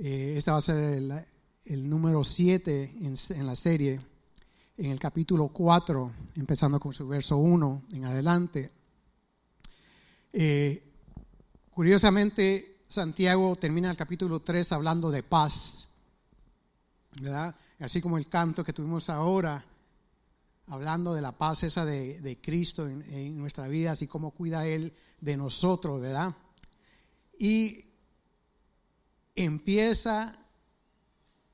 Eh, este va a ser el, número 7 en, la serie, en el capítulo 4, empezando con su verso 1 en adelante. Eh, curiosamente, Santiago termina el capítulo 3 hablando de paz, ¿verdad? Así como el canto que tuvimos ahora, hablando de la paz esa de, Cristo en, en, nuestra vida, así como cuida Él de nosotros, ¿verdad? Y empieza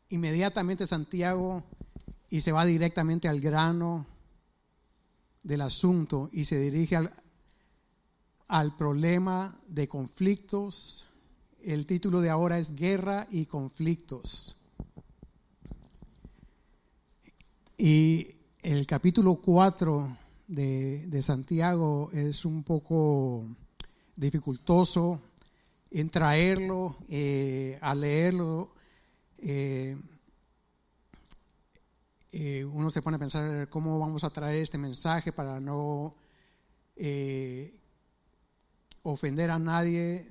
inmediatamente Santiago y se va directamente al grano del asunto y se dirige al, al problema de conflictos. El título de ahora es Guerra y conflictos. Y el capítulo 4 de, de Santiago es un poco dificultoso en traerlo, eh, a leerlo, eh, eh, uno se pone a pensar cómo vamos a traer este mensaje para no ofender a nadie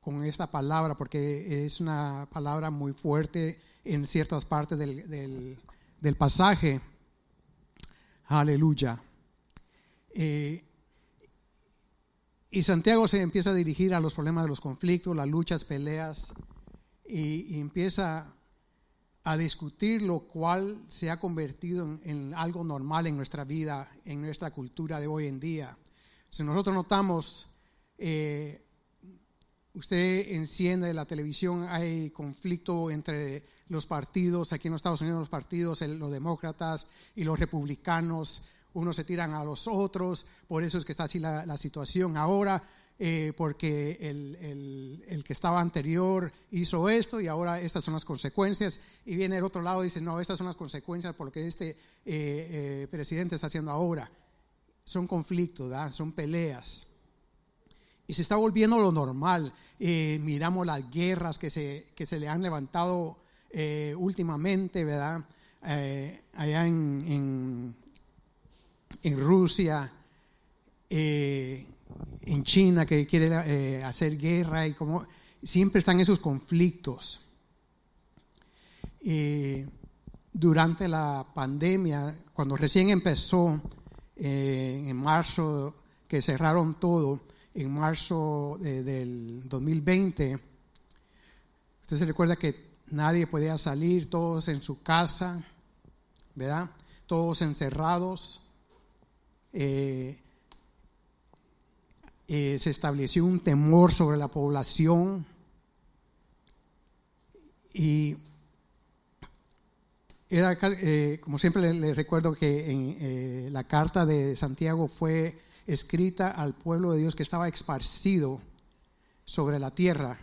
con esta palabra, porque es una palabra muy fuerte en ciertas partes del, del pasaje. Aleluya. Y Santiago se empieza a dirigir a los problemas de los conflictos, las luchas, peleas, y, empieza a discutir lo cual se ha convertido en, algo normal en nuestra vida, en nuestra cultura de hoy en día. Si nosotros notamos, eh, usted enciende la televisión, hay conflicto entre los partidos, aquí en los Estados Unidos los partidos, los demócratas y los republicanos, unos se tiran a los otros, por eso es que está así la, situación ahora, eh, porque el, que estaba anterior hizo esto y ahora estas son las consecuencias, y viene el otro lado y dice, no, estas son las consecuencias por lo que este eh, eh, presidente está haciendo ahora. Son conflictos, son peleas. Y se está volviendo lo normal. miramos las guerras que se, que se le han levantado últimamente, ¿verdad? allá en Rusia, eh, en China que quiere eh, hacer guerra y como siempre están esos conflictos. durante la pandemia, cuando recién empezó, eh, en marzo, que cerraron todo, en marzo del 2020, usted se recuerda que nadie podía salir, todos en su casa, ¿verdad? Todos encerrados. Eh, eh, se estableció un temor sobre la población y era, eh, como siempre les, recuerdo que en, la carta de Santiago fue escrita al pueblo de Dios que estaba esparcido sobre la tierra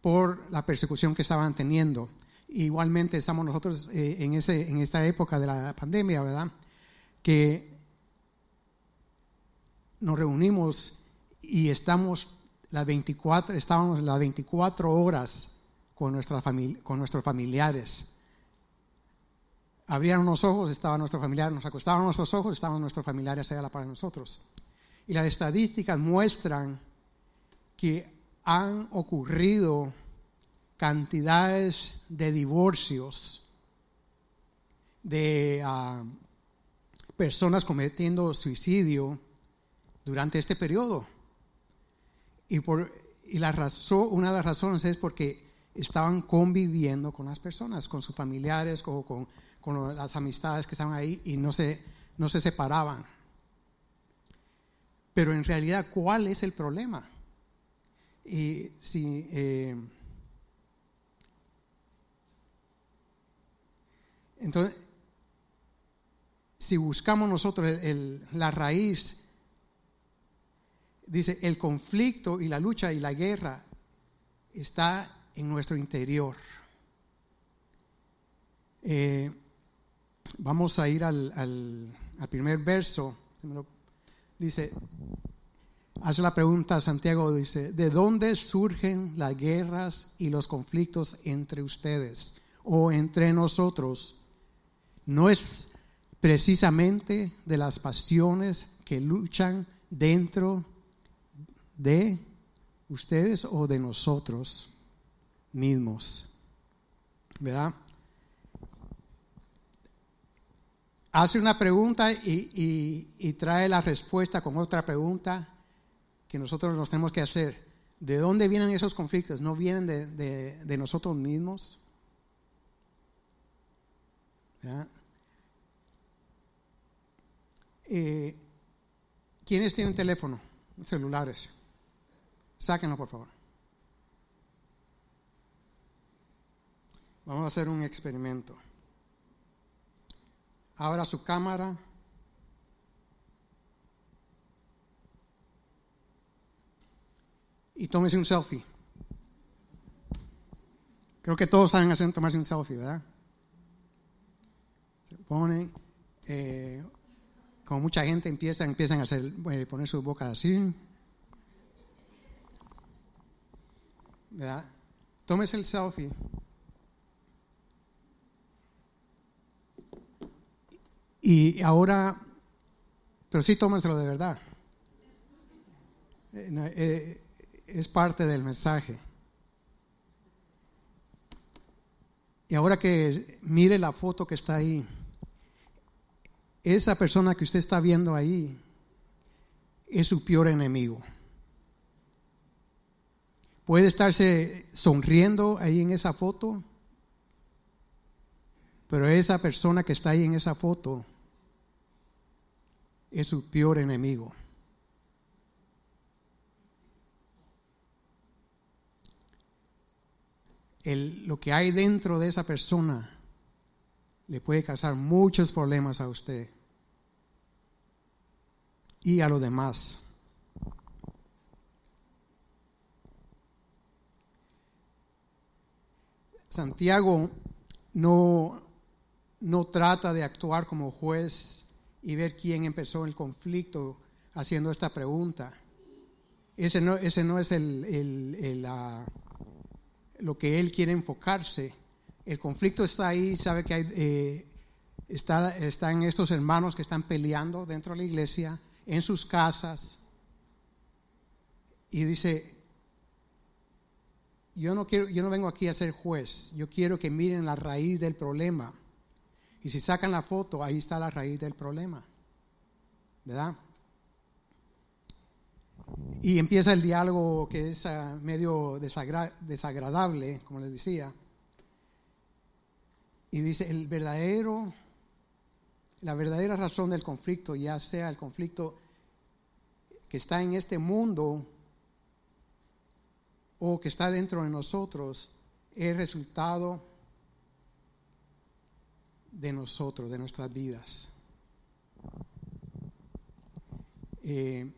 por la persecución que estaban teniendo. Igualmente estamos nosotros en, ese, en esta época de la pandemia, ¿verdad? Que nos reunimos y estamos las 24, estábamos las 24 horas con, nuestra familia, con nuestros familiares. Abrían los ojos, estaban nuestros familiares, nos acostaban nuestros ojos, estaban nuestros familiares allá para nosotros. Y las estadísticas muestran que han ocurrido cantidades de divorcios, de ah, personas cometiendo suicidio, durante este periodo. Y, por, y la razón, una de las razones es porque estaban conviviendo con las personas, con sus familiares, con, con, con las amistades que estaban ahí y no se, no se separaban. Pero en realidad, ¿cuál es el problema? Y si eh, entonces, si buscamos nosotros el, la raíz dice, el conflicto y la lucha y la guerra está en nuestro interior. Eh, vamos a ir al, primer verso. Dice, hace la pregunta Santiago, dice, ¿de dónde surgen las guerras y los conflictos entre ustedes o entre nosotros? No es precisamente de las pasiones que luchan dentro de ustedes o de nosotros. mismos. ¿Verdad? Hace una pregunta y, trae la respuesta con otra pregunta que nosotros nos tenemos que hacer. ¿De dónde vienen esos conflictos? ¿No vienen de, nosotros mismos? Eh, ¿Quiénes tienen teléfono? Celulares. Sáquenlo, por favor. Vamos a hacer un experimento. Abra su cámara. Y tómese un selfie. Creo que todos saben hacer tomarse un selfie, ¿verdad? Se pone, eh, como mucha gente empieza, empiezan a hacer, eh, poner su boca así. Tómese el selfie. Y ahora, pero sí tómenselo de verdad. Eh, eh, es parte del mensaje. Y ahora que mire la foto que está ahí, esa persona que usted está viendo ahí es su peor enemigo. Puede estarse sonriendo ahí en esa foto, pero esa persona que está ahí en esa foto es su peor enemigo. lo que hay dentro de esa persona le puede causar muchos problemas a usted y a los demás. Santiago no, no trata de actuar como juez y ver quién empezó el conflicto haciendo esta pregunta. Ese no, ese no es el, lo que él quiere enfocarse. El conflicto está ahí, sabe que hay, eh, está, están estos hermanos que están peleando dentro de la iglesia, en sus casas, y dice, yo no, quiero, yo no vengo aquí a ser juez, yo quiero que miren la raíz del problema. Y si sacan la foto, ahí está la raíz del problema. ¿Verdad? Y empieza el diálogo que es ah, medio desagradable, como les decía. Y dice, el verdadero, la verdadera razón del conflicto, ya sea el conflicto que está en este mundo o que está dentro de nosotros, es resultado de nosotros, de nuestras vidas. Eh,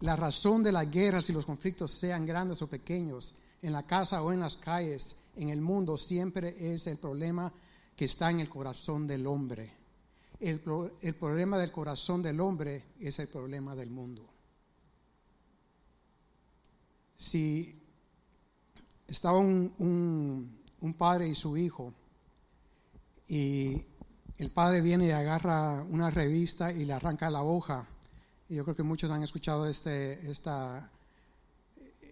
la razón de las guerras y los conflictos, sean grandes o pequeños, en la casa o en las calles, en el mundo, siempre es el problema que está en el corazón del hombre. El, problema del corazón del hombre es el problema del mundo. Si estaba un un padre y su hijo. Y el padre viene y agarra una revista y le arranca la hoja. Y yo creo que muchos han escuchado este, esta,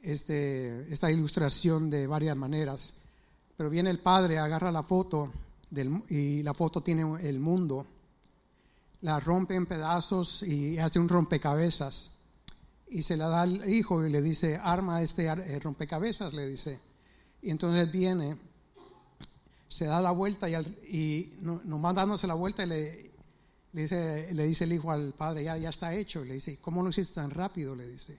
este, esta ilustración de varias maneras. Pero viene el padre, agarra la foto del, y la foto tiene el mundo. La rompe en pedazos y hace un rompecabezas. Y se la da al hijo y le dice, arma este eh, rompecabezas, le dice. Y entonces viene se da la vuelta y, y nomás dándose la vuelta le, le, dice, le dice el hijo al padre, ya, ya está hecho. le dice, ¿cómo lo hiciste tan rápido? Le dice.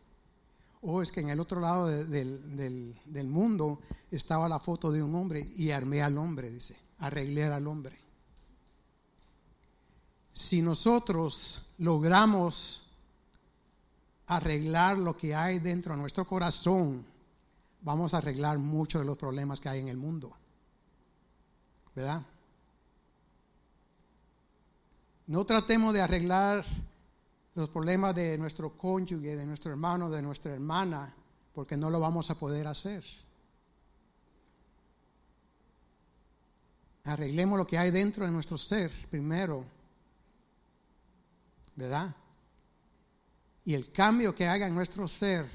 O es que en el otro lado del, del, mundo estaba la foto de un hombre y armé al hombre, dice, arreglé al hombre. Si nosotros logramos arreglar lo que hay dentro de nuestro corazón, vamos a arreglar muchos de los problemas que hay en el mundo. ¿verdad? No tratemos de arreglar los problemas de nuestro cónyuge, de nuestro hermano, de nuestra hermana, porque no lo vamos a poder hacer. Arreglemos lo que hay dentro de nuestro ser primero, ¿verdad? Y el cambio que haga en nuestro ser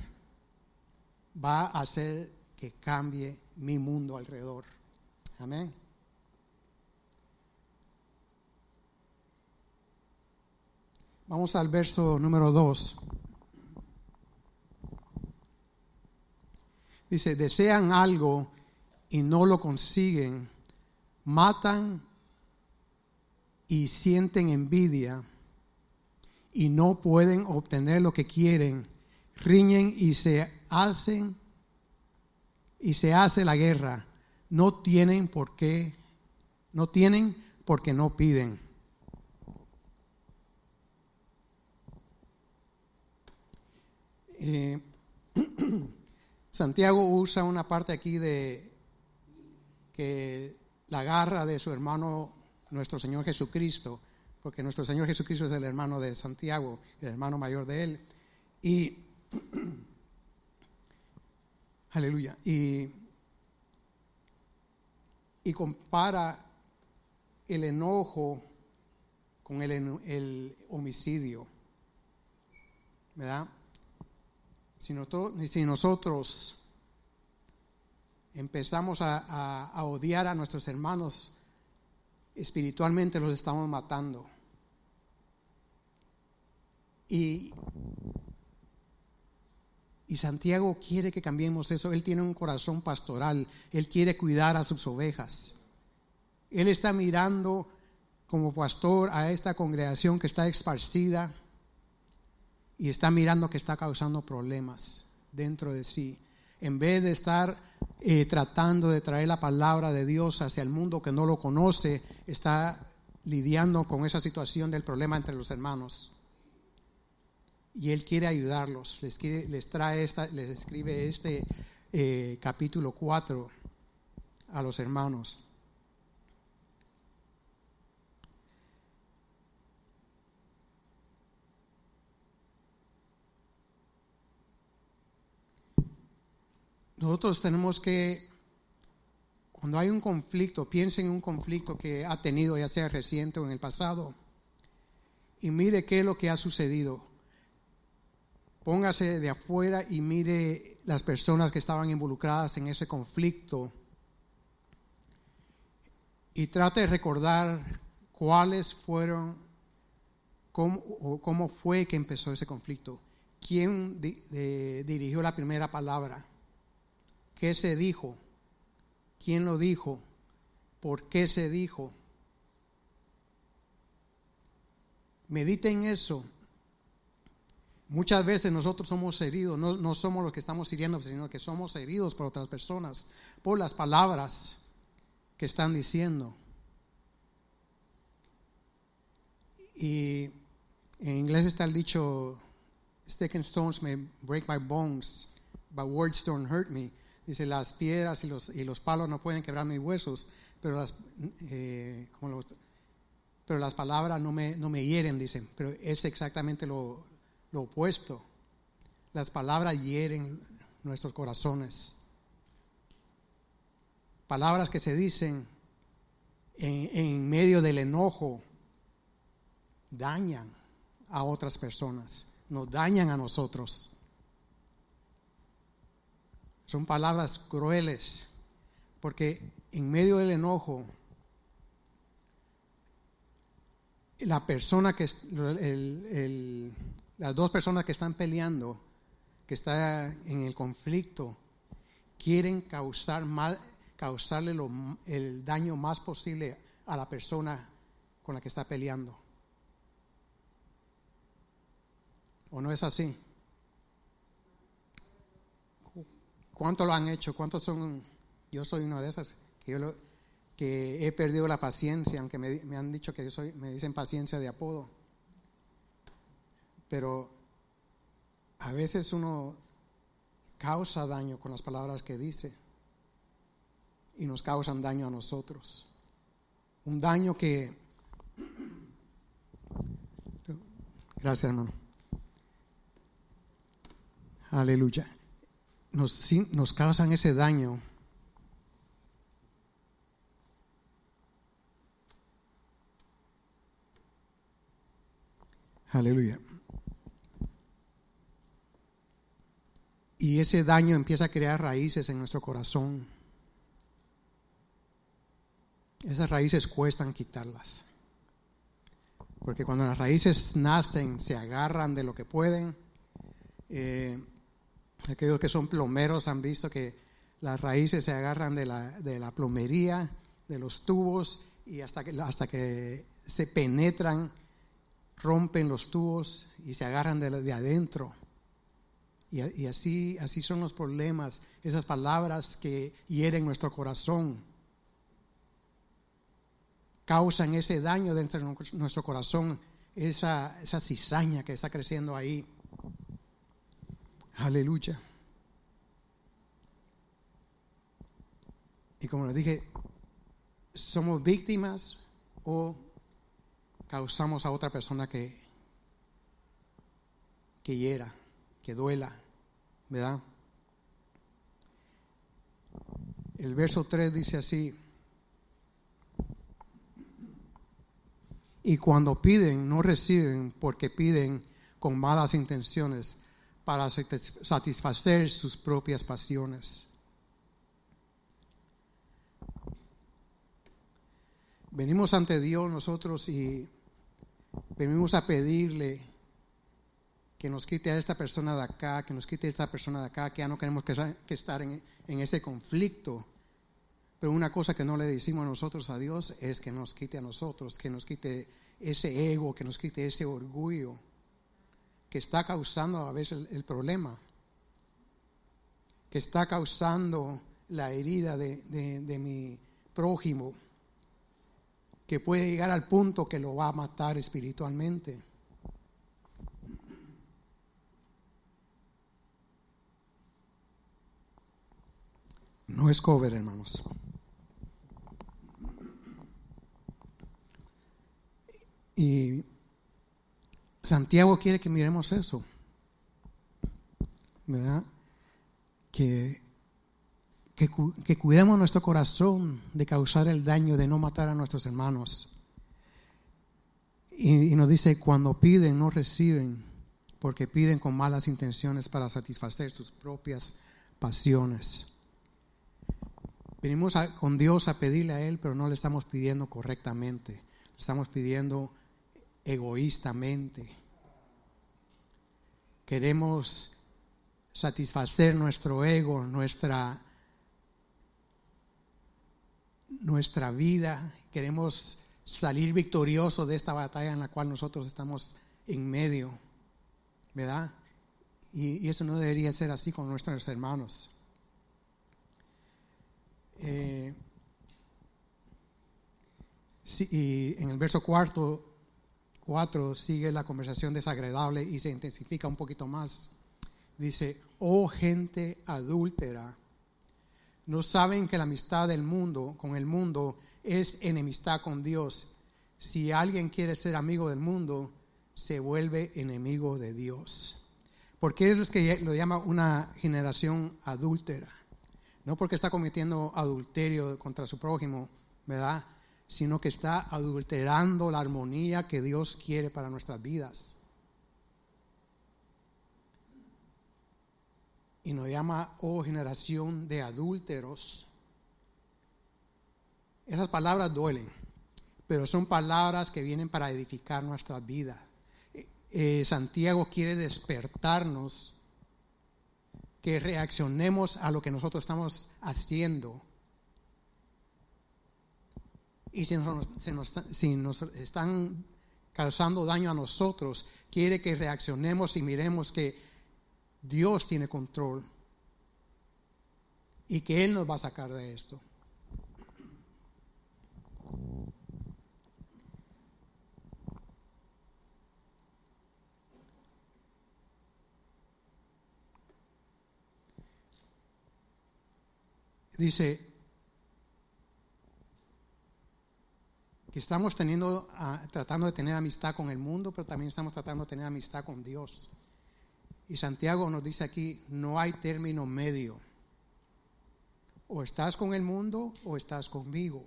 va a hacer que cambie mi mundo alrededor. Amén. Vamos al verso número 2. Dice, desean algo y no lo consiguen, matan y sienten envidia y no pueden obtener lo que quieren, riñen y se hacen y se hace la guerra. No tienen por qué, no tienen porque no piden. Eh, Santiago usa una parte aquí de que la garra de su hermano, nuestro Señor Jesucristo, porque nuestro Señor Jesucristo es el hermano de Santiago, el hermano mayor de él. Y, aleluya, y, compara el enojo con el, homicidio, ¿verdad? Si nosotros, empezamos a, odiar a nuestros hermanos, espiritualmente los estamos matando. Y, y Santiago quiere que cambiemos eso. Él tiene un corazón pastoral. Él quiere cuidar a sus ovejas. Él está mirando como pastor a esta congregación que está esparcida y está mirando que está causando problemas dentro de sí. En vez de estar eh, tratando de traer la palabra de Dios hacia el mundo que no lo conoce, está lidiando con esa situación del problema entre los hermanos. Y Él quiere ayudarlos, les, trae esta, les escribe este eh, capítulo 4 a los hermanos. Nosotros tenemos que, cuando hay un conflicto, piensen en un conflicto que ha tenido, ya sea reciente o en el pasado, y mire qué es lo que ha sucedido. Póngase de afuera y mire las personas que estaban involucradas en ese conflicto y trate de recordar cuáles fueron, cómo, o cómo fue que empezó ese conflicto, quién dirigió la primera palabra ¿Qué se dijo? ¿Quién lo dijo? ¿Por qué se dijo? Mediten eso. Muchas veces nosotros somos heridos, no, somos los que estamos hiriendo, sino que somos heridos por otras personas, por las palabras que están diciendo. Y en inglés está el dicho, sticking stones may break my bones, but words don't hurt me. Dice, las piedras y los, y los palos no pueden quebrar mis huesos, pero las, eh, pero las palabras no me, no me hieren, dicen. Pero es exactamente lo, lo opuesto. Las palabras hieren nuestros corazones. Palabras que se dicen en, en medio del enojo dañan a otras personas, nos dañan a nosotros. Son palabras crueles, porque en medio del enojo, la persona que, las dos personas que están peleando, que están en el conflicto, quieren causar mal, causarle el daño más posible a la persona con la que está peleando. ¿O no es así? ¿Cuántos lo han hecho? ¿Cuántos son? Yo soy una de esas que, yo que he perdido la paciencia, aunque me, han dicho que yo soy, me dicen paciencia de apodo. Pero a veces uno causa daño con las palabras que dice y nos causan daño a nosotros. Un daño que... Gracias, hermano. Aleluya nos, nos causan ese daño. Aleluya. Y ese daño empieza a crear raíces en nuestro corazón. Esas raíces cuestan quitarlas. Porque cuando las raíces nacen, se agarran de lo que pueden. Eh, aquellos que son plomeros han visto que las raíces se agarran de la, de la plomería, de los tubos, y hasta que, hasta que se penetran, rompen los tubos y se agarran de, de adentro. Y, así, así son los problemas, esas palabras que hieren nuestro corazón causan ese daño dentro de nuestro corazón, esa, esa cizaña que está creciendo ahí. Aleluya. Y como les dije, somos víctimas o causamos a otra persona que, que hiera, que duela, ¿verdad? El verso 3 dice así, Y cuando piden, no reciben porque piden con malas intenciones para satisfacer sus propias pasiones. Venimos ante Dios nosotros y venimos a pedirle que nos quite a esta persona de acá, que nos quite a esta persona de acá, que ya no queremos que, estar en, en ese conflicto pero una cosa que no le decimos nosotros a Dios es que nos quite a nosotros, que nos quite ese ego, que nos quite ese orgullo que está causando a veces el, problema, que está causando la herida de, de mi prójimo, que puede llegar al punto que lo va a matar espiritualmente. No es cover, hermanos. Y Santiago quiere que miremos eso, ¿verdad? Que, que, cuidemos nuestro corazón de causar el daño, de no matar a nuestros hermanos. Y, nos dice, cuando piden, no reciben, porque piden con malas intenciones para satisfacer sus propias pasiones. Venimos con Dios a pedirle a Él, pero no le estamos pidiendo correctamente. Le estamos pidiendo egoístamente. Queremos satisfacer nuestro ego, nuestra, nuestra vida. Queremos salir victoriosos de esta batalla en la cual nosotros estamos en medio, ¿verdad? Y, eso no debería ser así con nuestros hermanos. Eh, y en el verso cuarto 4 sigue la conversación desagradable y se intensifica un poquito más. Dice, oh gente adúltera, no saben que la amistad del mundo con el mundo es enemistad con Dios. Si alguien quiere ser amigo del mundo, se vuelve enemigo de Dios. Porque es que lo llama una generación adúltera. No porque está cometiendo adulterio contra su prójimo, ¿verdad? Sino que está adulterando la armonía que Dios quiere para nuestras vidas. Y nos llama, oh generación de adúlteros. Esas palabras duelen, pero son palabras que vienen para edificar nuestra vida. Eh, Santiago quiere despertarnos, que reaccionemos a lo que nosotros estamos haciendo y si nos, están causando daño a nosotros, quiere que reaccionemos y miremos que Dios tiene control y que Él nos va a sacar de esto. Dice, que estamos teniendo, ah, tratando de tener amistad con el mundo, pero también estamos tratando de tener amistad con Dios. Y Santiago nos dice aquí, no hay término medio. O estás con el mundo o estás conmigo.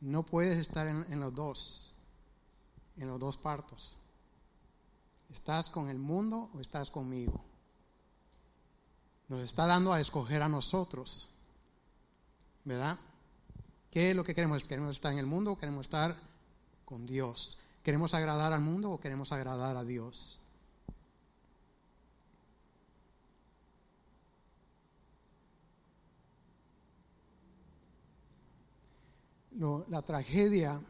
No puedes estar en, en los dos, en los dos partos. ¿Estás con el mundo o estás conmigo? Nos está dando a escoger a nosotros. ¿Verdad? ¿Qué es lo que queremos? ¿Queremos estar en el mundo o queremos estar con Dios? ¿Queremos agradar al mundo o queremos agradar a Dios? la tragedia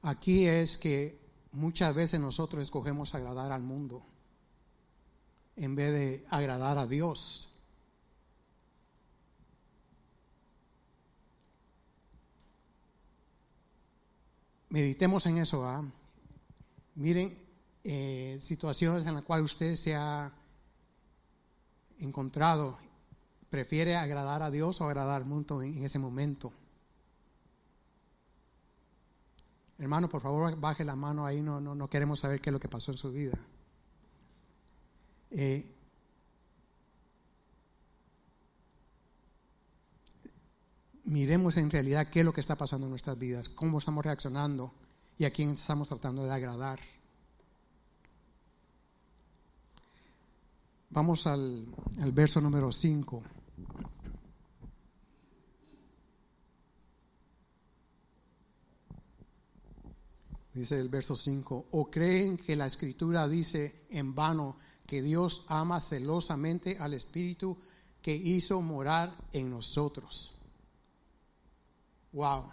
aquí es que muchas veces nosotros escogemos agradar al mundo en vez de agradar a Dios. Meditemos en eso. ¿ah? Miren eh, situaciones en las cuales usted se ha encontrado prefiere agradar a Dios o agradar al mundo en, ese momento. Hermano, por favor, baje la mano ahí, no, no, no queremos saber qué es lo que pasó en su vida. Eh, miremos en realidad qué es lo que está pasando en nuestras vidas, cómo estamos reaccionando y a quién estamos tratando de agradar. Vamos al, verso número 5. Dice el verso 5, o creen que la escritura dice en vano que Dios ama celosamente al Espíritu que hizo morar en nosotros. Wow.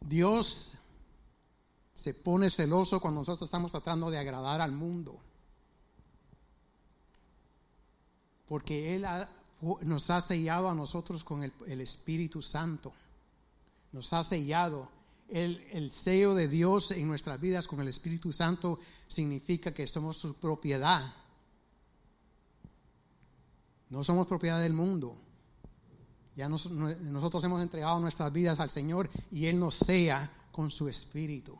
Dios se pone celoso cuando nosotros estamos tratando de agradar al mundo. Porque Él ha nos ha sellado a nosotros con el, Espíritu Santo. Nos ha sellado. El, el, sello de Dios en nuestras vidas con el Espíritu Santo significa que somos su propiedad. No somos propiedad del mundo. Ya nosotros hemos entregado nuestras vidas al Señor y Él nos sella con su Espíritu.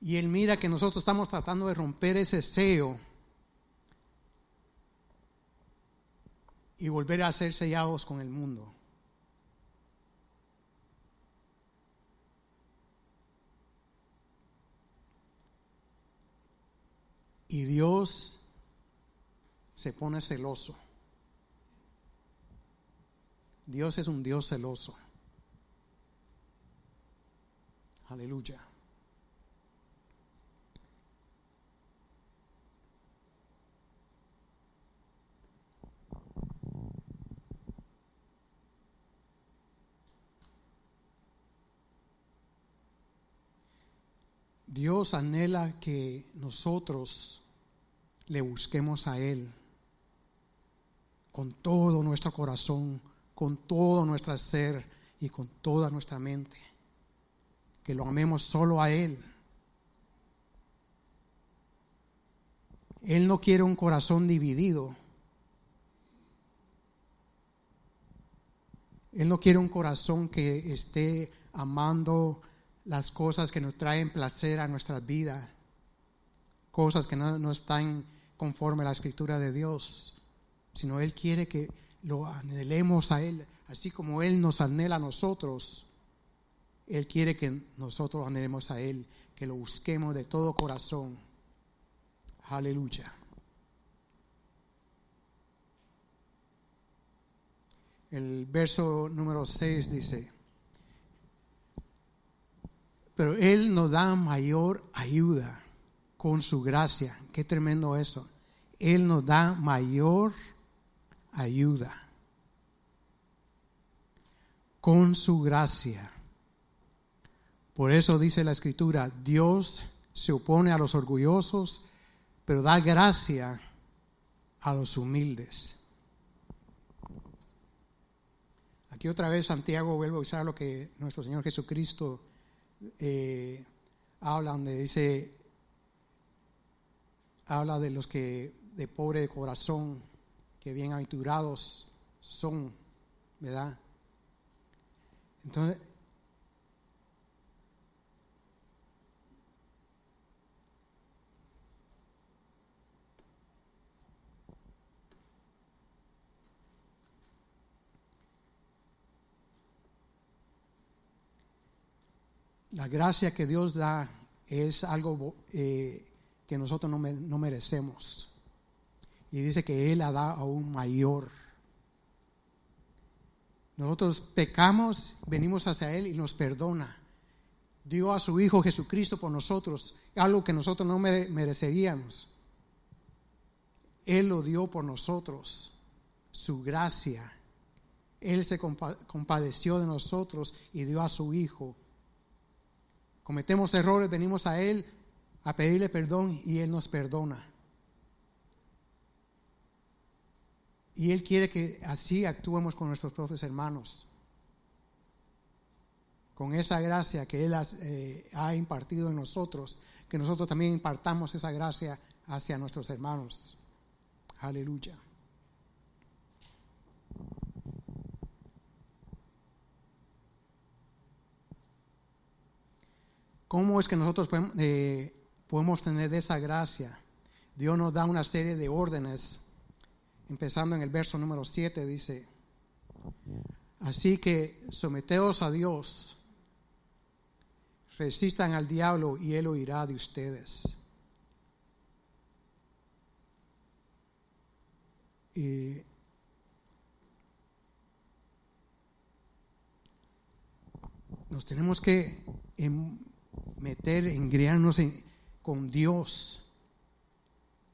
Y Él mira que nosotros estamos tratando de romper ese sello y volver a ser sellados con el mundo. Y Dios se pone celoso. Dios es un Dios celoso. Aleluya. Dios anhela que nosotros le busquemos a Él con todo nuestro corazón, con todo nuestro ser y con toda nuestra mente. Que lo amemos solo a Él. Él no quiere un corazón dividido. Él no quiere un corazón que esté amando las cosas que nos traen placer a nuestras vidas, cosas que no, están conforme a la escritura de Dios, sino Él quiere que lo anhelemos a Él, así como Él nos anhela a nosotros. Él quiere que nosotros anhelemos a Él, que lo busquemos de todo corazón. Aleluya. El verso número 6 dice, pero Él nos da mayor ayuda con su gracia. Qué tremendo eso. Él nos da mayor ayuda con su gracia. Por eso dice la escritura, Dios se opone a los orgullosos, pero da gracia a los humildes. Aquí otra vez Santiago vuelve a usar lo que nuestro Señor Jesucristo eh, habla donde dice, habla de los que de pobre de corazón, que bien aventurados son, ¿verdad? Entonces, la gracia que Dios da es algo eh, que nosotros no, merecemos. Y dice que Él la da aún mayor. Nosotros pecamos, venimos hacia Él y nos perdona. Dio a su Hijo Jesucristo por nosotros, algo que nosotros no mereceríamos. Él lo dio por nosotros, su gracia. Él se compadeció de nosotros y dio a su Hijo. Cometemos errores, venimos a Él a pedirle perdón y Él nos perdona. Y Él quiere que así actuemos con nuestros propios hermanos. Con esa gracia que Él eh, ha impartido en nosotros, que nosotros también impartamos esa gracia hacia nuestros hermanos. Aleluya. ¿Cómo es que nosotros podemos, eh, podemos tener esa gracia? Dios nos da una serie de órdenes, empezando en el verso número 7, dice, así que someteos a Dios, resistan al diablo y él oirá de ustedes. Y nos tenemos que em, meter, engriarnos con Dios,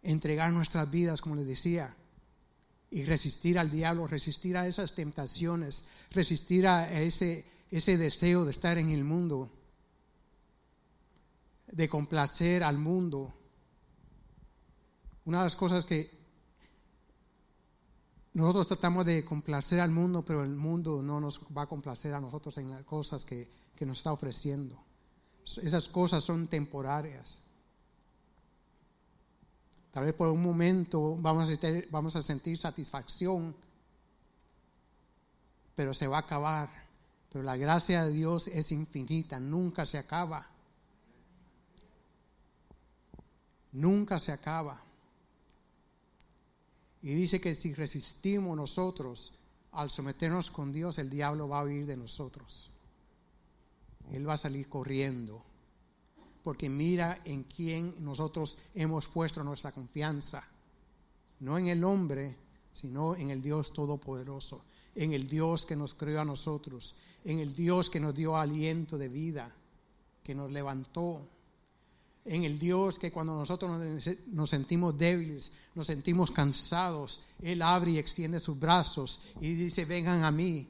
entregar nuestras vidas, como les decía, y resistir al diablo, resistir a esas tentaciones, resistir a ese, ese deseo de estar en el mundo, de complacer al mundo. Una de las cosas que nosotros tratamos de complacer al mundo, pero el mundo no nos va a complacer a nosotros en las cosas que nos está ofreciendo. Esas cosas son temporarias. Tal vez por un momento vamos a, vamos a sentir satisfacción, pero se va a acabar. Pero la gracia de Dios es infinita, nunca se acaba. Nunca se acaba. Y dice que si resistimos nosotros al someternos con Dios, el diablo va a huir de nosotros. Él va a salir corriendo. Porque mira en quién nosotros hemos puesto nuestra confianza. No en el hombre, sino en el Dios Todopoderoso. En el Dios que nos creó a nosotros. En el Dios que nos dio aliento de vida. Que nos levantó. En el Dios que cuando nosotros nos sentimos débiles, nos sentimos cansados, Él abre y extiende sus brazos y dice, vengan a mí.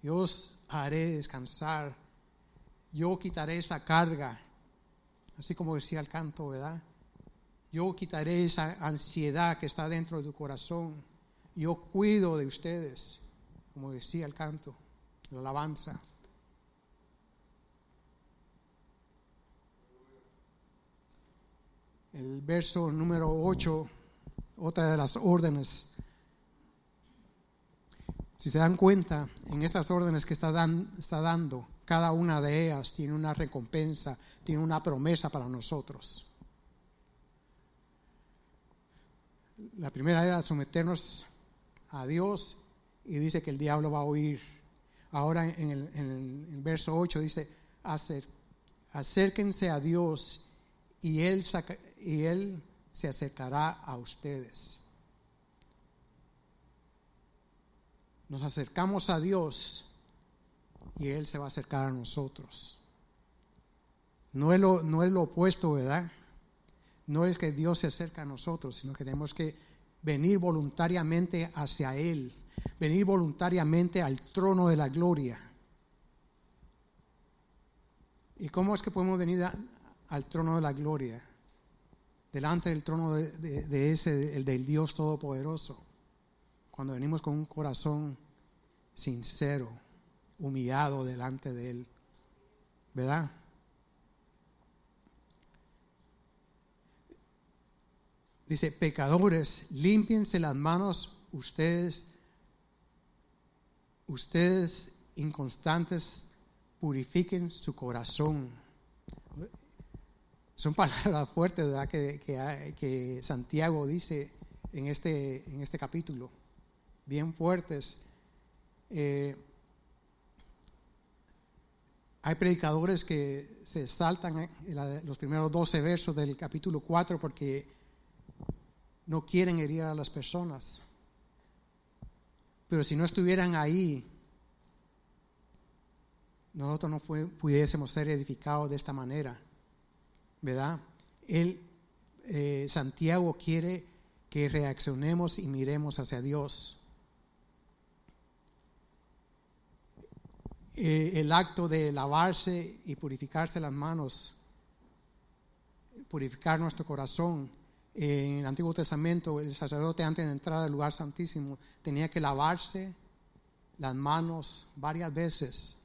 Dios haré descansar. Yo quitaré esa carga, así como decía el canto, ¿verdad? Yo quitaré esa ansiedad que está dentro de tu corazón. Yo cuido de ustedes, como decía el canto, la alabanza. El verso número 8, otra de las órdenes si se dan cuenta, en estas órdenes que está, está dando, cada una de ellas tiene una recompensa, tiene una promesa para nosotros. La primera era someternos a Dios y dice que el diablo va a oír. Ahora en el, verso 8 dice, acérquense a Dios y él, y él se acercará a ustedes. Nos acercamos a Dios y Él se va a acercar a nosotros. No es lo, no es lo opuesto, ¿verdad? No es que Dios se acerca a nosotros, sino que tenemos que venir voluntariamente hacia Él, venir voluntariamente al trono de la gloria. ¿Y cómo es que podemos venir al trono de la gloria? Delante del trono de, de ese, el del Dios Todopoderoso cuando venimos con un corazón sincero, humillado delante de Él. ¿Verdad? Dice, pecadores, límpiense las manos ustedes, ustedes inconstantes, purifiquen su corazón. Son palabras fuertes, ¿verdad? Que, que Santiago dice en este, en este capítulo bien fuertes. Eh, Hay predicadores que se saltan los primeros 12 versos del capítulo 4 porque no quieren herir a las personas. Pero si no estuvieran ahí, nosotros no pudiésemos ser edificados de esta manera, ¿verdad? Él, eh, Santiago quiere que reaccionemos y miremos hacia Dios. Eh, el acto de lavarse y purificarse las manos, purificar nuestro corazón. en el Antiguo Testamento, el sacerdote antes de entrar al lugar santísimo tenía que lavarse las manos varias veces,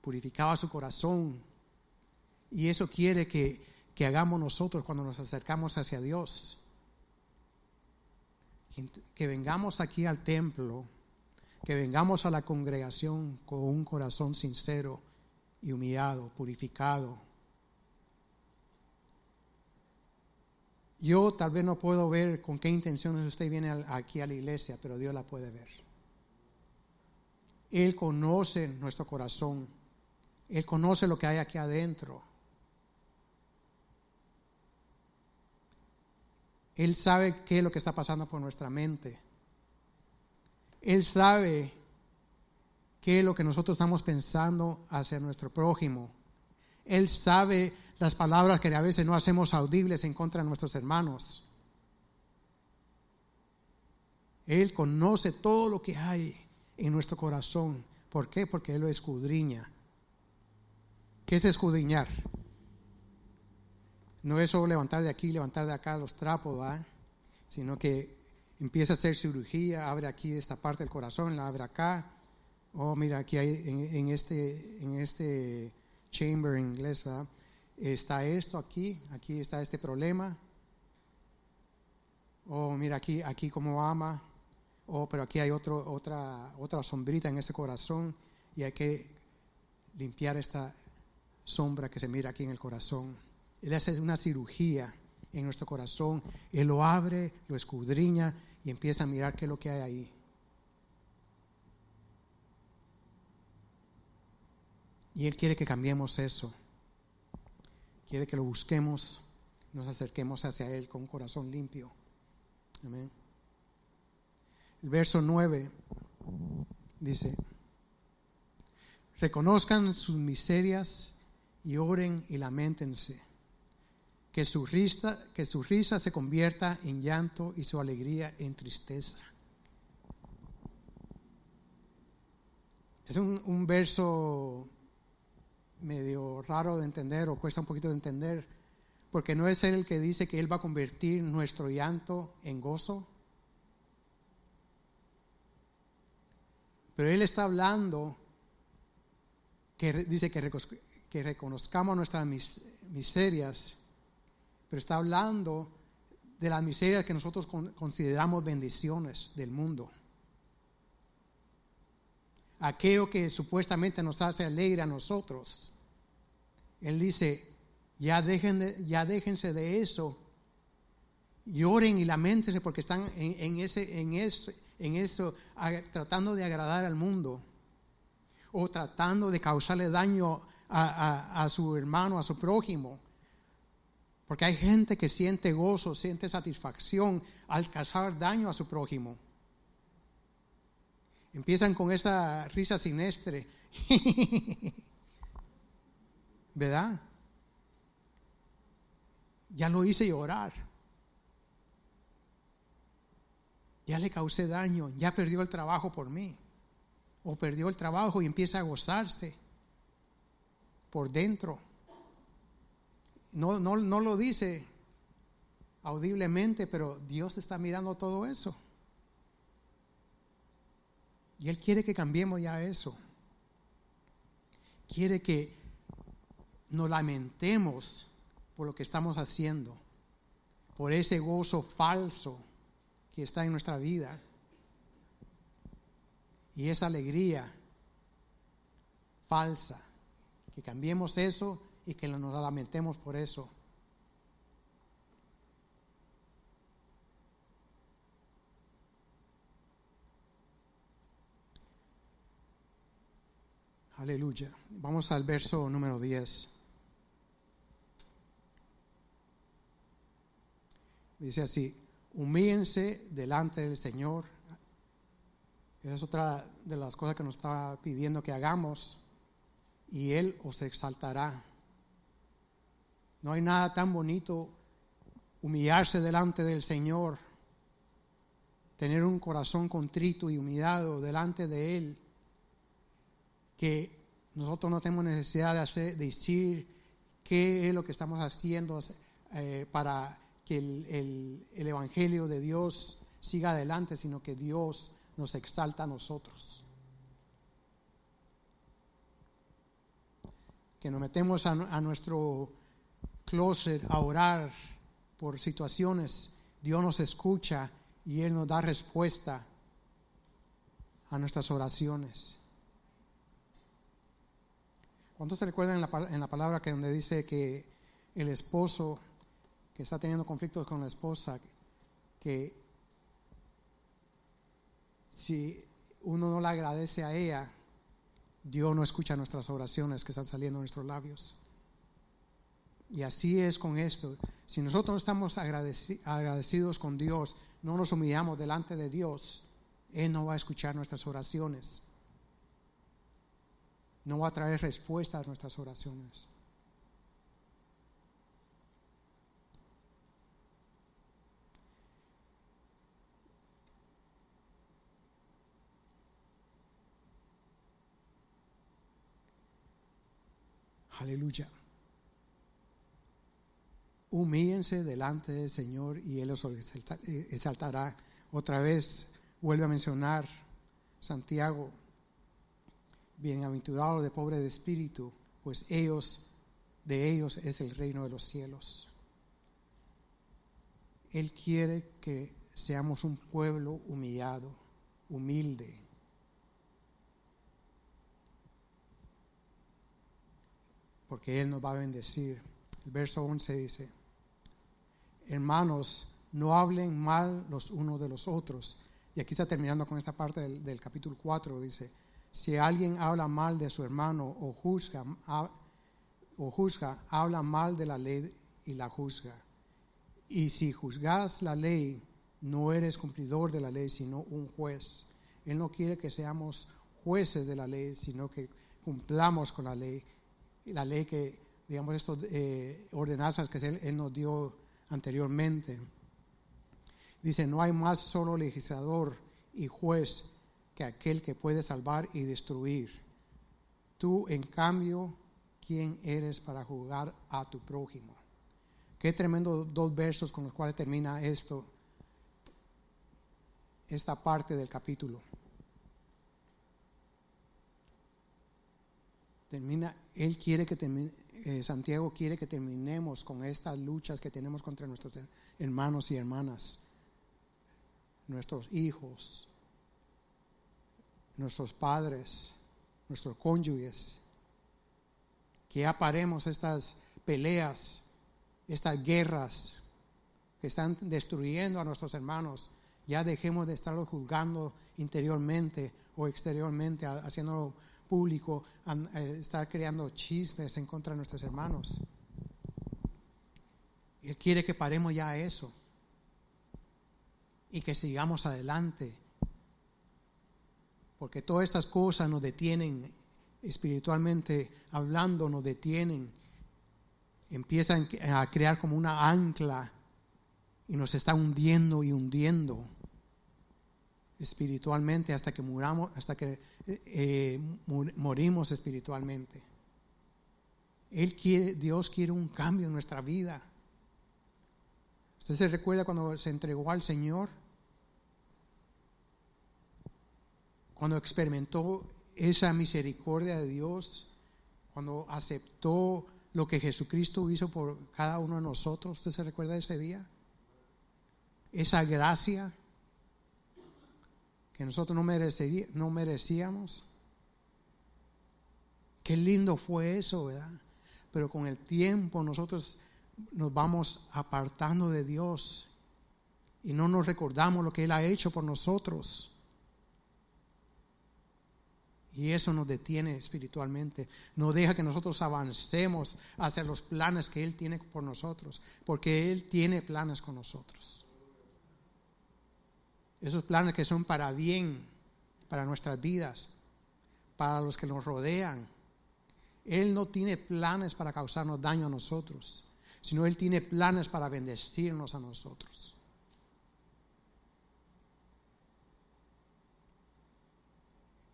purificaba su corazón. Y eso quiere que, que hagamos nosotros cuando nos acercamos hacia Dios. Que vengamos aquí al templo que vengamos a la congregación con un corazón sincero y humillado, purificado. Yo tal vez no puedo ver con qué intenciones usted viene aquí a la iglesia, pero Dios la puede ver. Él conoce nuestro corazón. Él conoce lo que hay aquí adentro. Él sabe qué es lo que está pasando por nuestra mente. Él sabe qué es lo que nosotros estamos pensando hacia nuestro prójimo. Él sabe las palabras que a veces no hacemos audibles en contra de nuestros hermanos. Él conoce todo lo que hay en nuestro corazón. ¿Por qué? Porque Él lo escudriña. ¿Qué es escudriñar? No es solo levantar de aquí, levantar de acá los trapos, sino que empieza a hacer cirugía, abre aquí esta parte del corazón, la abre acá. Oh, mira, aquí hay en, este, en este chamber en inglés, está esto aquí, aquí está este problema. Oh, mira aquí, aquí como ama. Oh, pero aquí hay otro, otra, otra sombrita en ese corazón y hay que limpiar esta sombra que se mira aquí en el corazón. Él hace una cirugía en nuestro corazón. Él lo abre, lo escudriña y empieza a mirar qué es lo que hay ahí. Y Él quiere que cambiemos eso. Quiere que lo busquemos, nos acerquemos hacia Él con un corazón limpio. Amén. El verso 9 dice, reconozcan sus miserias y oren y lamentense que su, risa, que su risa se convierta en llanto y su alegría en tristeza. Es un, verso medio raro de entender o cuesta un poquito de entender, porque no es él el que dice que él va a convertir nuestro llanto en gozo. Pero él está hablando que dice que, que reconozcamos nuestras miserias está hablando de las miserias que nosotros consideramos bendiciones del mundo. Aquello que supuestamente nos hace alegre a nosotros. Él dice, ya, dejen ya déjense de eso. Lloren y lamentense porque están en, ese, en, eso, en eso tratando de agradar al mundo o tratando de causarle daño a su hermano, a su prójimo. Porque hay gente que siente gozo, siente satisfacción al causar daño a su prójimo. Empiezan con esa risa sinestre. ¿Verdad? Ya lo hice llorar. Ya le causé daño, ya perdió el trabajo por mí. O perdió el trabajo y empieza a gozarse por dentro no, no, no lo dice audiblemente, pero Dios está mirando todo eso. Y Él quiere que cambiemos ya eso. Quiere que nos lamentemos por lo que estamos haciendo, por ese gozo falso que está en nuestra vida y esa alegría falsa. Que cambiemos eso y que nos lamentemos por eso. Aleluya. Vamos al verso número 10. Dice así, humíllense delante del Señor. Esa es otra de las cosas que nos está pidiendo que hagamos y Él os exaltará. No hay nada tan bonito humillarse delante del Señor, tener un corazón contrito y humillado delante de Él que nosotros no tenemos necesidad de, decir qué es lo que estamos haciendo eh, para que el, el Evangelio de Dios siga adelante, sino que Dios nos exalta a nosotros. Que nos metemos a nuestro closet a orar por situaciones, Dios nos escucha y Él nos da respuesta a nuestras oraciones. ¿Cuántos se recuerdan en la, palabra que donde dice que el esposo que está teniendo conflictos con la esposa, que si uno no le agradece a ella, Dios no escucha nuestras oraciones que están saliendo de nuestros labios. Y así es con esto. Si nosotros estamos agradecidos con Dios, no nos humillamos delante de Dios, Él no va a escuchar nuestras oraciones no va a traer respuesta a nuestras oraciones. Aleluya. Humíllense delante del Señor y Él os exaltará. Otra vez vuelve a mencionar Santiago bienaventurados de pobre de espíritu, pues ellos, de ellos es el reino de los cielos. Él quiere que seamos un pueblo humillado, humilde. Porque Él nos va a bendecir. El verso 11 dice, hermanos, no hablen mal los unos de los otros. Y aquí está terminando con esta parte del, capítulo 4, dice, si alguien habla mal de su hermano o juzga, o juzga, habla mal de la ley y la juzga. Y si juzgas la ley, no eres cumplidor de la ley, sino un juez. Él no quiere que seamos jueces de la ley, sino que cumplamos con la ley. La ley que, digamos, estas eh, ordenanzas que él nos dio anteriormente. Dice, no hay más solo legislador y juez, que aquel que puede salvar y destruir. Tú, en cambio, ¿quién eres para jugar a tu prójimo? Qué tremendo dos versos con los cuales termina esto, esta parte del capítulo. Termina, él quiere que termine, eh, Santiago quiere que terminemos con estas luchas que tenemos contra nuestros hermanos y hermanas, nuestros hijos, nuestros padres, nuestros cónyuges, que ya paremos estas peleas, estas guerras que están destruyendo a nuestros hermanos, ya dejemos de estarlo juzgando interiormente o exteriormente, haciendo público, eh, estar creando chismes en contra de nuestros hermanos. Él quiere que paremos ya eso y que sigamos adelante porque todas estas cosas nos detienen espiritualmente hablando, nos detienen, empiezan a crear como una ancla y nos está hundiendo y hundiendo espiritualmente hasta que muramos, hasta que eh, eh, morimos espiritualmente. Él quiere, Dios quiere un cambio en nuestra vida. ¿Usted se recuerda cuando se entregó al Señor? cuando experimentó esa misericordia de Dios, cuando aceptó lo que Jesucristo hizo por cada uno de nosotros. ¿Usted se recuerda ese día? Esa gracia que nosotros no, no merecíamos. Qué lindo fue eso, ¿verdad? Pero con el tiempo nosotros nos vamos apartando de Dios y no nos recordamos lo que Él ha hecho por nosotros. Y eso nos detiene espiritualmente. No deja que nosotros avancemos hacia los planes que Él tiene por nosotros. Porque Él tiene planes con nosotros. Esos planes que son para bien, para nuestras vidas, para los que nos rodean. Él no tiene planes para causarnos daño a nosotros, sino Él tiene planes para bendecirnos a nosotros.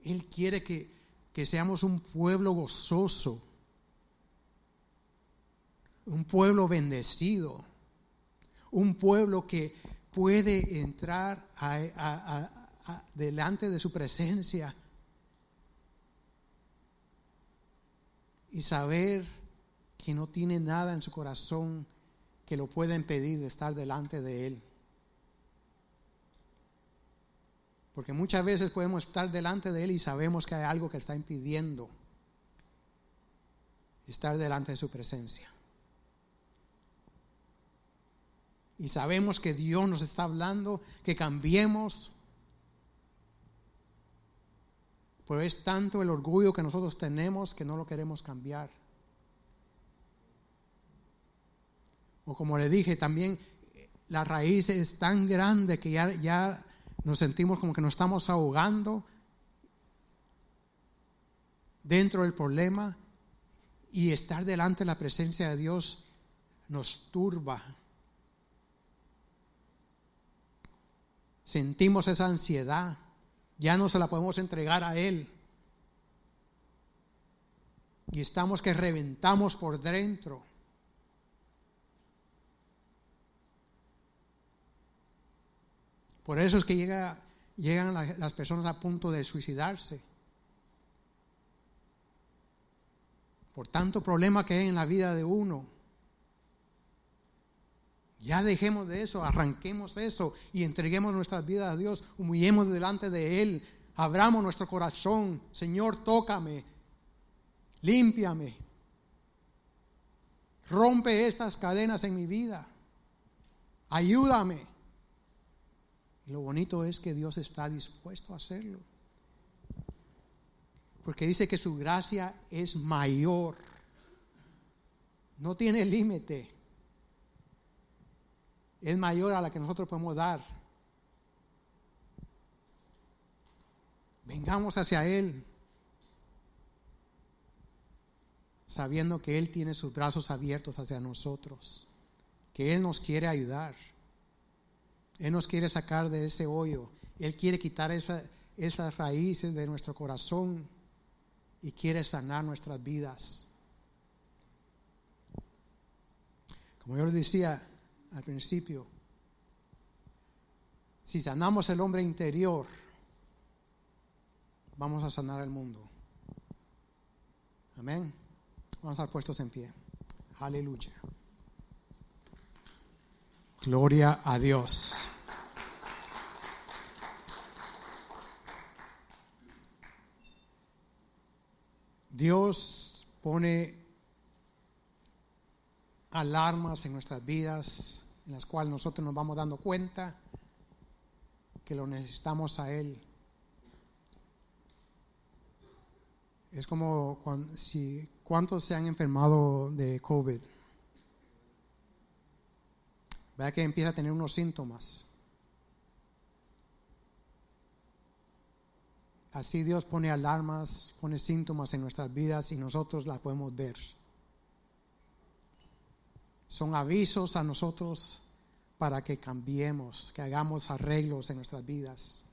Él quiere que, seamos un pueblo gozoso, un pueblo bendecido, un pueblo que puede entrar delante de su presencia y saber que no tiene nada en su corazón que lo pueda impedir de estar delante de Él. Porque muchas veces podemos estar delante de Él y sabemos que hay algo que está impidiendo estar delante de su presencia. Y sabemos que Dios nos está hablando, que cambiemos. Pero es tanto el orgullo que nosotros tenemos que no lo queremos cambiar. O como le dije, también la raíz es tan grande que ya, ya nos sentimos como que nos estamos ahogando dentro del problema y estar delante de la presencia de Dios nos turba. Sentimos esa ansiedad, ya no se la podemos entregar a Él. Y estamos que reventamos por dentro. Por eso es que llega, llegan las personas a punto de suicidarse. Por tanto problema que hay en la vida de uno. Ya dejemos de eso, arranquemos eso y entreguemos nuestras vidas a Dios, humillemos delante de Él, abramos nuestro corazón, Señor, tócame, límpiame, rompe estas cadenas en mi vida, ayúdame lo bonito es que Dios está dispuesto a hacerlo. Porque dice que su gracia es mayor. No tiene límite. Es mayor a la que nosotros podemos dar. Vengamos hacia Él, sabiendo que Él tiene sus brazos abiertos hacia nosotros, que Él nos quiere ayudar. Él nos quiere sacar de ese hoyo. Él quiere quitar esas raíces de nuestro corazón y quiere sanar nuestras vidas. Como yo les decía al principio, si sanamos el hombre interior, vamos a sanar el mundo. Amén. Vamos a estar puestos en pie. Aleluya. Gloria a Dios. Dios pone alarmas en nuestras vidas en las cuales nosotros nos vamos dando cuenta que lo necesitamos a Él. Es como cuando, si, cuántos se han enfermado de COVID. Vea que empieza a tener unos síntomas. Así Dios pone alarmas, pone síntomas en nuestras vidas y nosotros las podemos ver. Son avisos a nosotros para que cambiemos, que hagamos arreglos en nuestras vidas.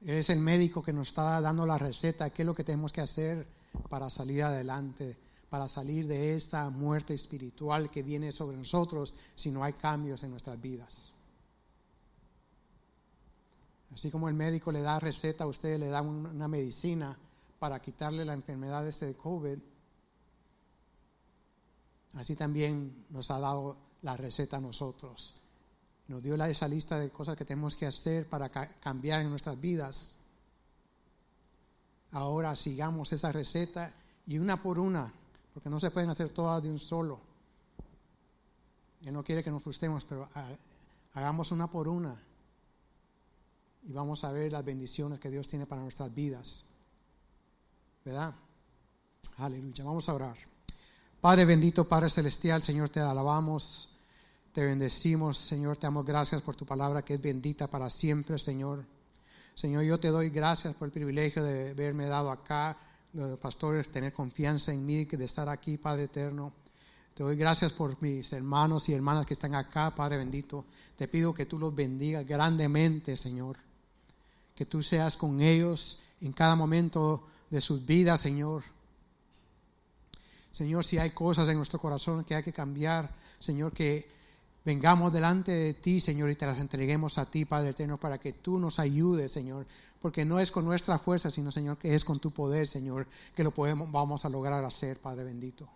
Es el médico que nos está dando la receta, qué es lo que tenemos que hacer para salir adelante para salir de esta muerte espiritual que viene sobre nosotros si no hay cambios en nuestras vidas. Así como el médico le da receta a usted, le da una medicina para quitarle la enfermedad de este COVID, así también nos ha dado la receta a nosotros. Nos dio esa lista de cosas que tenemos que hacer para cambiar en nuestras vidas. Ahora sigamos esa receta y una por una porque no se pueden hacer todas de un solo. Él no quiere que nos frustremos, pero hagamos una por una. y vamos a ver las bendiciones que Dios tiene para nuestras vidas. ¿Verdad? Aleluya. Vamos a orar. Padre bendito, Padre celestial, Señor, te alabamos, te bendecimos, Señor, te damos gracias por tu palabra que es bendita para siempre, Señor. Señor, yo te doy gracias por el privilegio de haberme dado acá, los pastores, tener confianza en mí, de estar aquí, Padre eterno. Te doy gracias por mis hermanos y hermanas que están acá, Padre bendito. Te pido que tú los bendigas grandemente, Señor. Que tú seas con ellos en cada momento de sus vidas, Señor. Señor, si hay cosas en nuestro corazón que hay que cambiar, Señor, que vengamos delante de ti, Señor, y te las entreguemos a ti, Padre eterno, para que tú nos ayudes, Señor, porque no es con nuestra fuerza, sino, Señor, que es con tu poder, Señor, que lo podemos, vamos a lograr hacer, Padre bendito.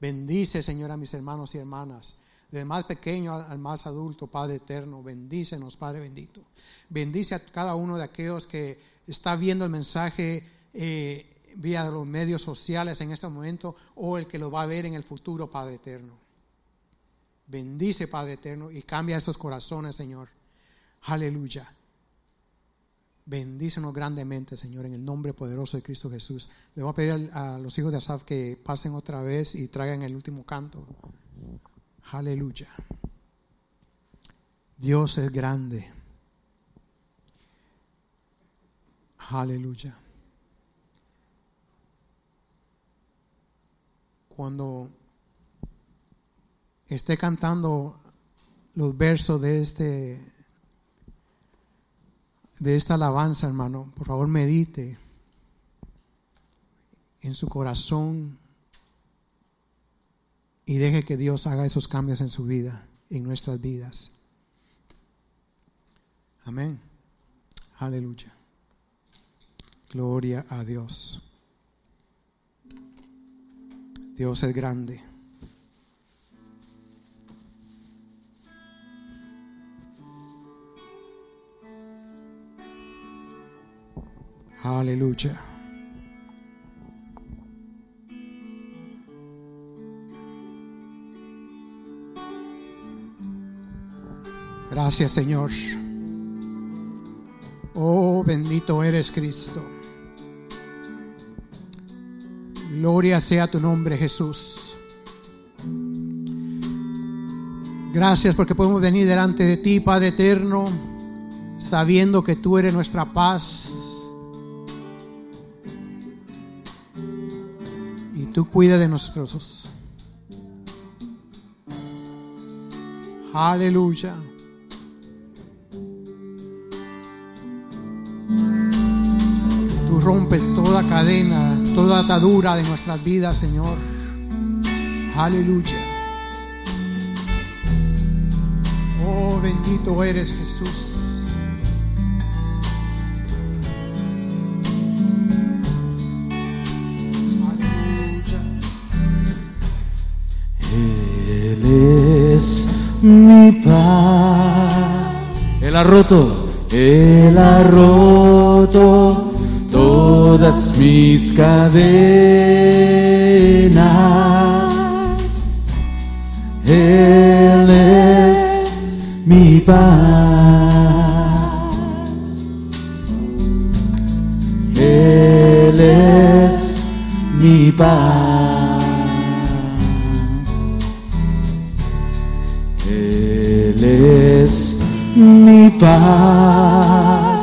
Bendice, Señor, a mis hermanos y hermanas, del más pequeño al más adulto, Padre eterno, bendícenos, Padre bendito. Bendice a cada uno de aquellos que está viendo el mensaje. Eh, vía los medios sociales en este momento o el que lo va a ver en el futuro, Padre eterno. Bendice, Padre eterno, y cambia esos corazones, Señor. Aleluya. Bendícenos grandemente, Señor, en el nombre poderoso de Cristo Jesús. Le voy a pedir a los hijos de Asaf que pasen otra vez y traigan el último canto. Aleluya. Dios es grande. Aleluya. Cuando esté cantando los versos de este de esta alabanza, hermano, por favor medite en su corazón y deje que Dios haga esos cambios en su vida, en nuestras vidas. Amén. Aleluya. Gloria a Dios. Dios es grande. Aleluya. Gracias Señor. Oh, bendito eres Cristo. Gloria sea tu nombre, Jesús. Gracias porque podemos venir delante de ti, Padre eterno, sabiendo que tú eres nuestra paz. Y tú cuidas de nosotros. Aleluya. Tú rompes toda cadena toda atadura de nuestras vidas, Señor. Aleluya. Oh, bendito eres Jesús. Aleluya. Él es mi paz. Él ha roto, Él ha roto todas mis cadenas. Él es mi paz. Él es mi paz. Él es mi paz.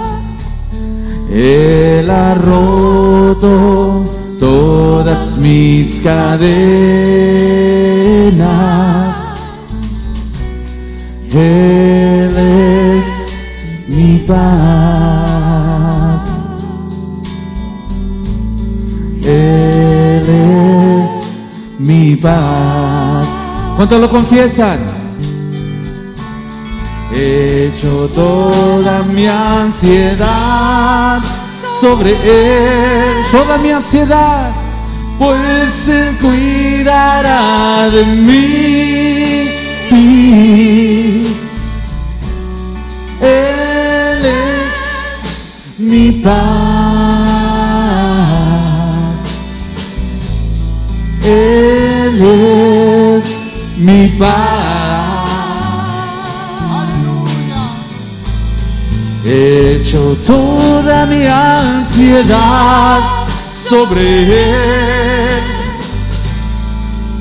Él ha roto todas mis cadenas. Él es mi paz. Él es mi paz. ¿Cuántos lo confiesan? Hecho toda mi ansiedad sobre Él, toda mi ansiedad, pues Él cuidará de mí. Él es mi paz. Él es mi paz. Echo toda mi ansiedad sobre Él,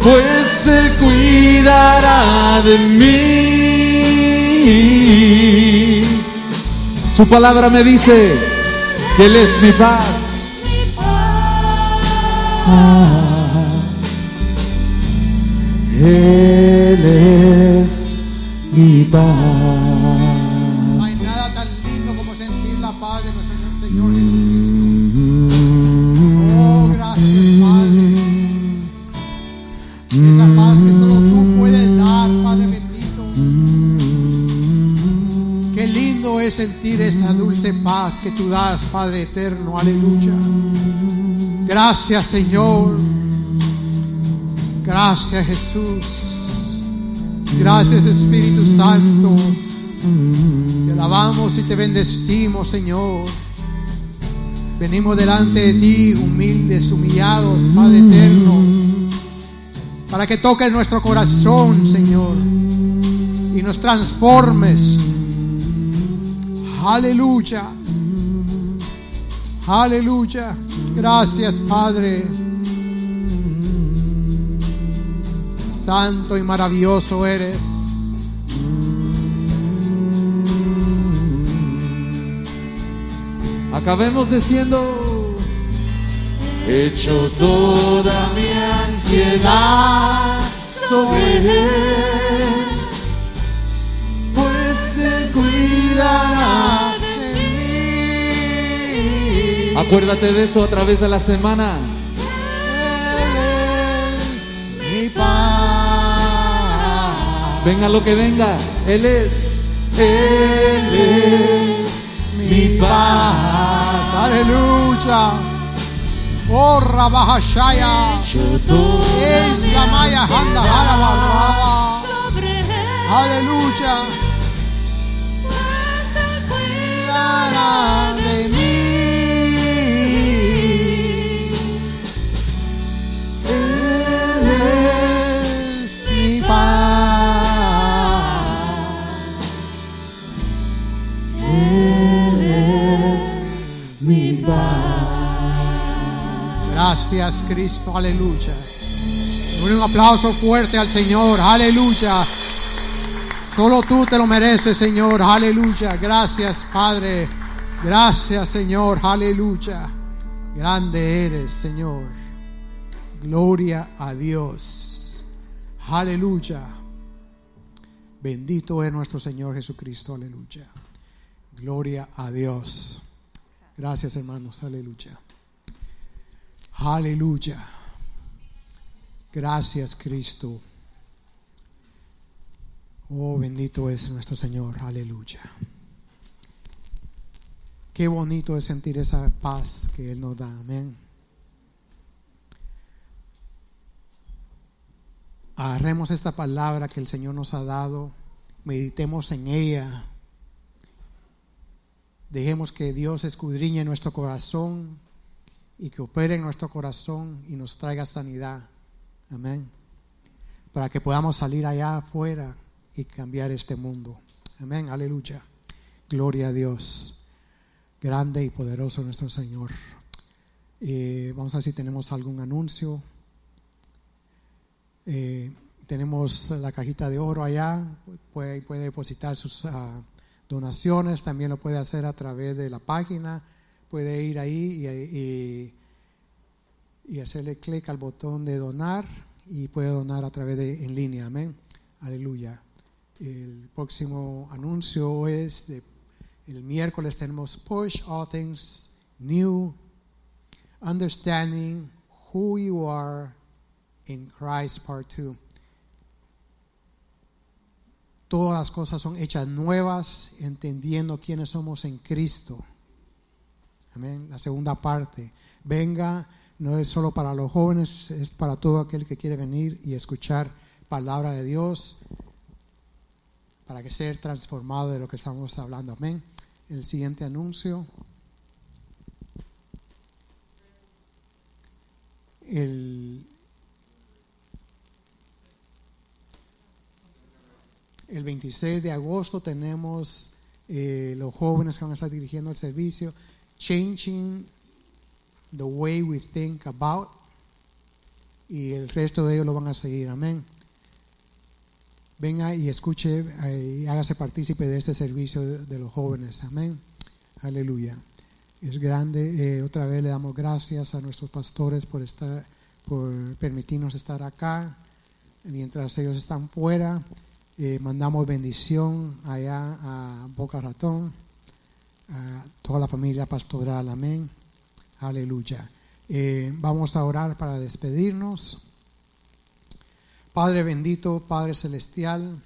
pues Él cuidará de mí. Su palabra me dice que Él es mi paz. Ah, Él es mi paz. Señor Jesucristo. Oh, gracias, Padre. Esa paz que solo tú puedes dar, Padre bendito. Qué lindo es sentir esa dulce paz que tú das, Padre eterno. Aleluya. Gracias, Señor. Gracias, Jesús. Gracias, Espíritu Santo. Te alabamos y te bendecimos, Señor. Venimos delante de ti, humildes, humillados, Padre eterno, para que toques nuestro corazón, Señor, y nos transformes. Aleluya. Aleluya. Gracias, Padre. Santo y maravilloso eres. Acabemos diciendo, echo toda mi ansiedad sobre Él, pues Él cuidará de mí. Acuérdate de eso a través de la semana. Él es mi paz. Venga lo que venga, Él es, Él es mi paz. Aleluya. Oh, Rabahashaya. Es la Maya Handa. Aleluya. Gracias, Cristo. Aleluya. Un aplauso fuerte al Señor. Aleluya. Solo tú te lo mereces, Señor. Aleluya. Gracias, Padre. Gracias, Señor. Aleluya. Grande eres, Señor. Gloria a Dios. Aleluya. Bendito es nuestro Señor Jesucristo. Aleluya. Gloria a Dios. Gracias, hermanos. Aleluya. Aleluya. Gracias, Cristo. Oh, bendito es nuestro Señor. Aleluya. Qué bonito es sentir esa paz que Él nos da. Amén. Agarremos esta palabra que el Señor nos ha dado. Meditemos en ella. Dejemos que Dios escudriñe nuestro corazón y que opere en nuestro corazón y nos traiga sanidad. Amén. Para que podamos salir allá afuera y cambiar este mundo. Amén. Aleluya. Gloria a Dios. Grande y poderoso nuestro Señor. Eh, vamos a ver si tenemos algún anuncio. Eh, tenemos la cajita de oro allá. Puede, depositar sus ah, donaciones. También lo puede hacer a través de la página. Puede ir ahí y, y, y hacerle clic al botón de donar y puede donar a través de en línea. Amén. Aleluya. El próximo anuncio es el miércoles tenemos Push All Things New, Understanding Who You Are in Christ Part 2. Todas las cosas son hechas nuevas, entendiendo quiénes somos en Cristo. Amén. La segunda parte. Venga, no es solo para los jóvenes, es para todo aquel que quiere venir y escuchar palabra de Dios para que sea transformado de lo que estamos hablando. Amén. El siguiente anuncio. El, el 26 de agosto tenemos eh, los jóvenes que van a estar dirigiendo el servicio, changing the way we think about, y el resto de ellos lo van a seguir, amén. Venga y escuche y hágase partícipe de este servicio de, de los jóvenes, amén. Aleluya. Es grande. Eh, otra vez le damos gracias a nuestros pastores por estar, por permitirnos estar acá mientras ellos están fuera. Eh, mandamos bendición allá a Boca Ratón, a toda la familia pastoral, amén. Aleluya. Eh, vamos a orar para despedirnos. Padre bendito, Padre celestial,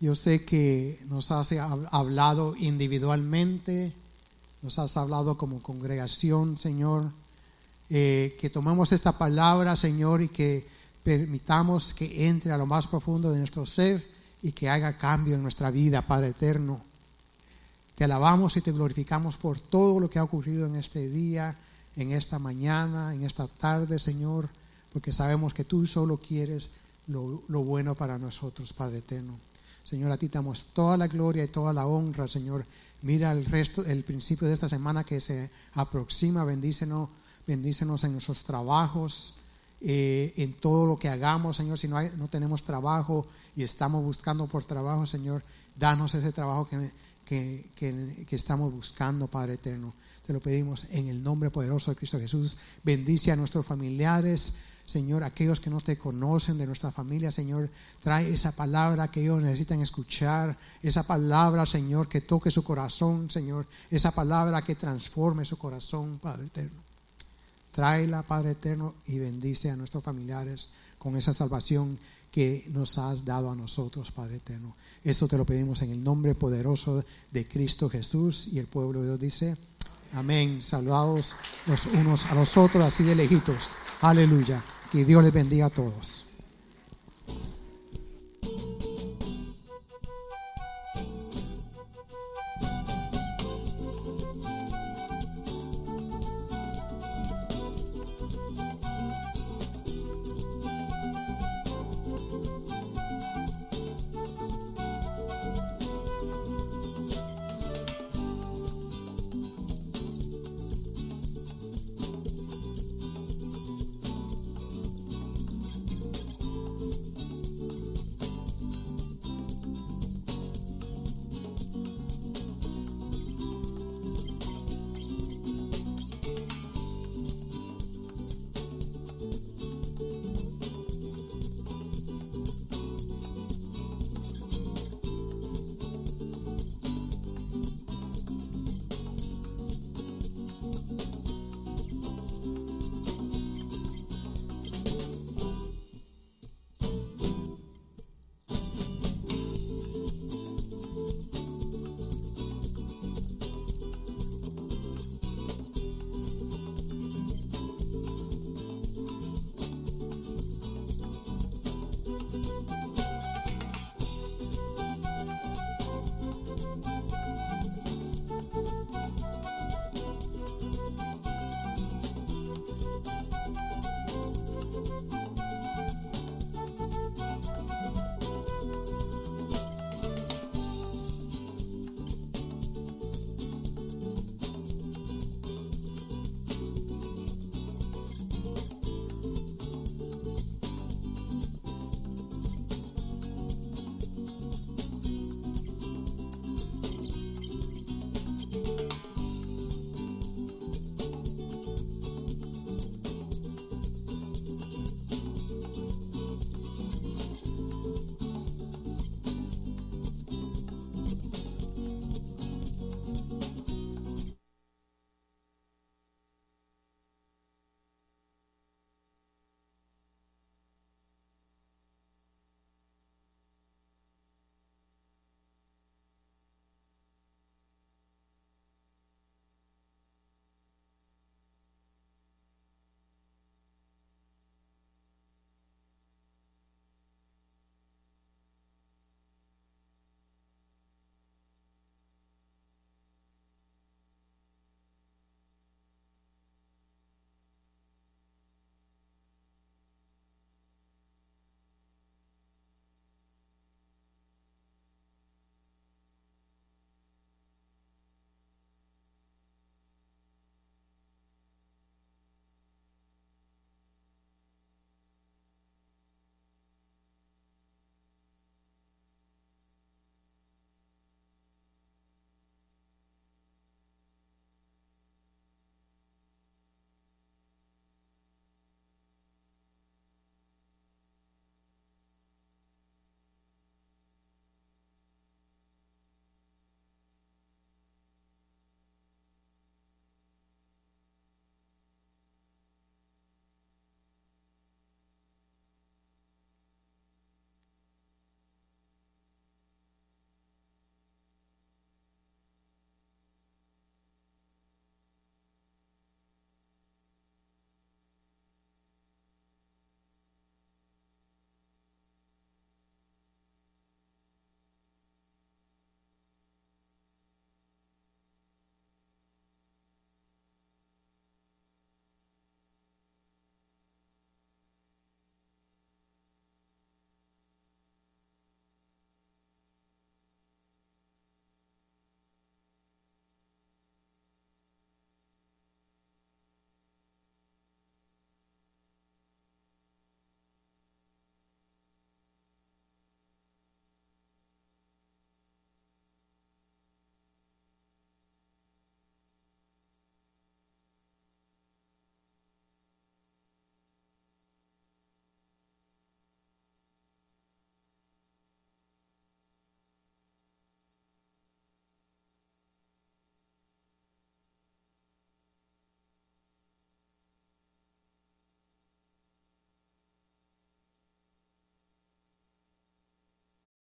yo sé que nos has hablado individualmente, nos has hablado como congregación, Señor, eh, que tomemos esta palabra, Señor, y que permitamos que entre a lo más profundo de nuestro ser y que haga cambio en nuestra vida, Padre eterno. Te alabamos y te glorificamos por todo lo que ha ocurrido en este día, en esta mañana, en esta tarde, Señor, porque sabemos que tú solo quieres lo, bueno para nosotros, Padre eterno. Señor, a ti damos toda la gloria y toda la honra, Señor. Mira el resto, el principio de esta semana que se aproxima, bendícenos, bendícenos en nuestros trabajos, eh, en todo lo que hagamos, Señor. Si no tenemos trabajo y estamos buscando por trabajo, Señor, danos ese trabajo que, que, estamos buscando, Padre eterno. Te lo pedimos en el nombre poderoso de Cristo Jesús. Bendice a nuestros familiares, Señor, aquellos que no te conocen de nuestra familia, Señor, trae esa palabra que ellos necesitan escuchar, esa palabra, Señor, que toque su corazón, Señor, esa palabra que transforme su corazón, Padre eterno. Tráela, Padre eterno, y bendice a nuestros familiares con esa salvación que nos has dado a nosotros, Padre eterno. Esto te lo pedimos en el nombre poderoso de Cristo Jesús y el pueblo de Dios dice, amén. Saludados los unos a los otros, así de lejitos. Aleluya. Que Dios les bendiga a todos.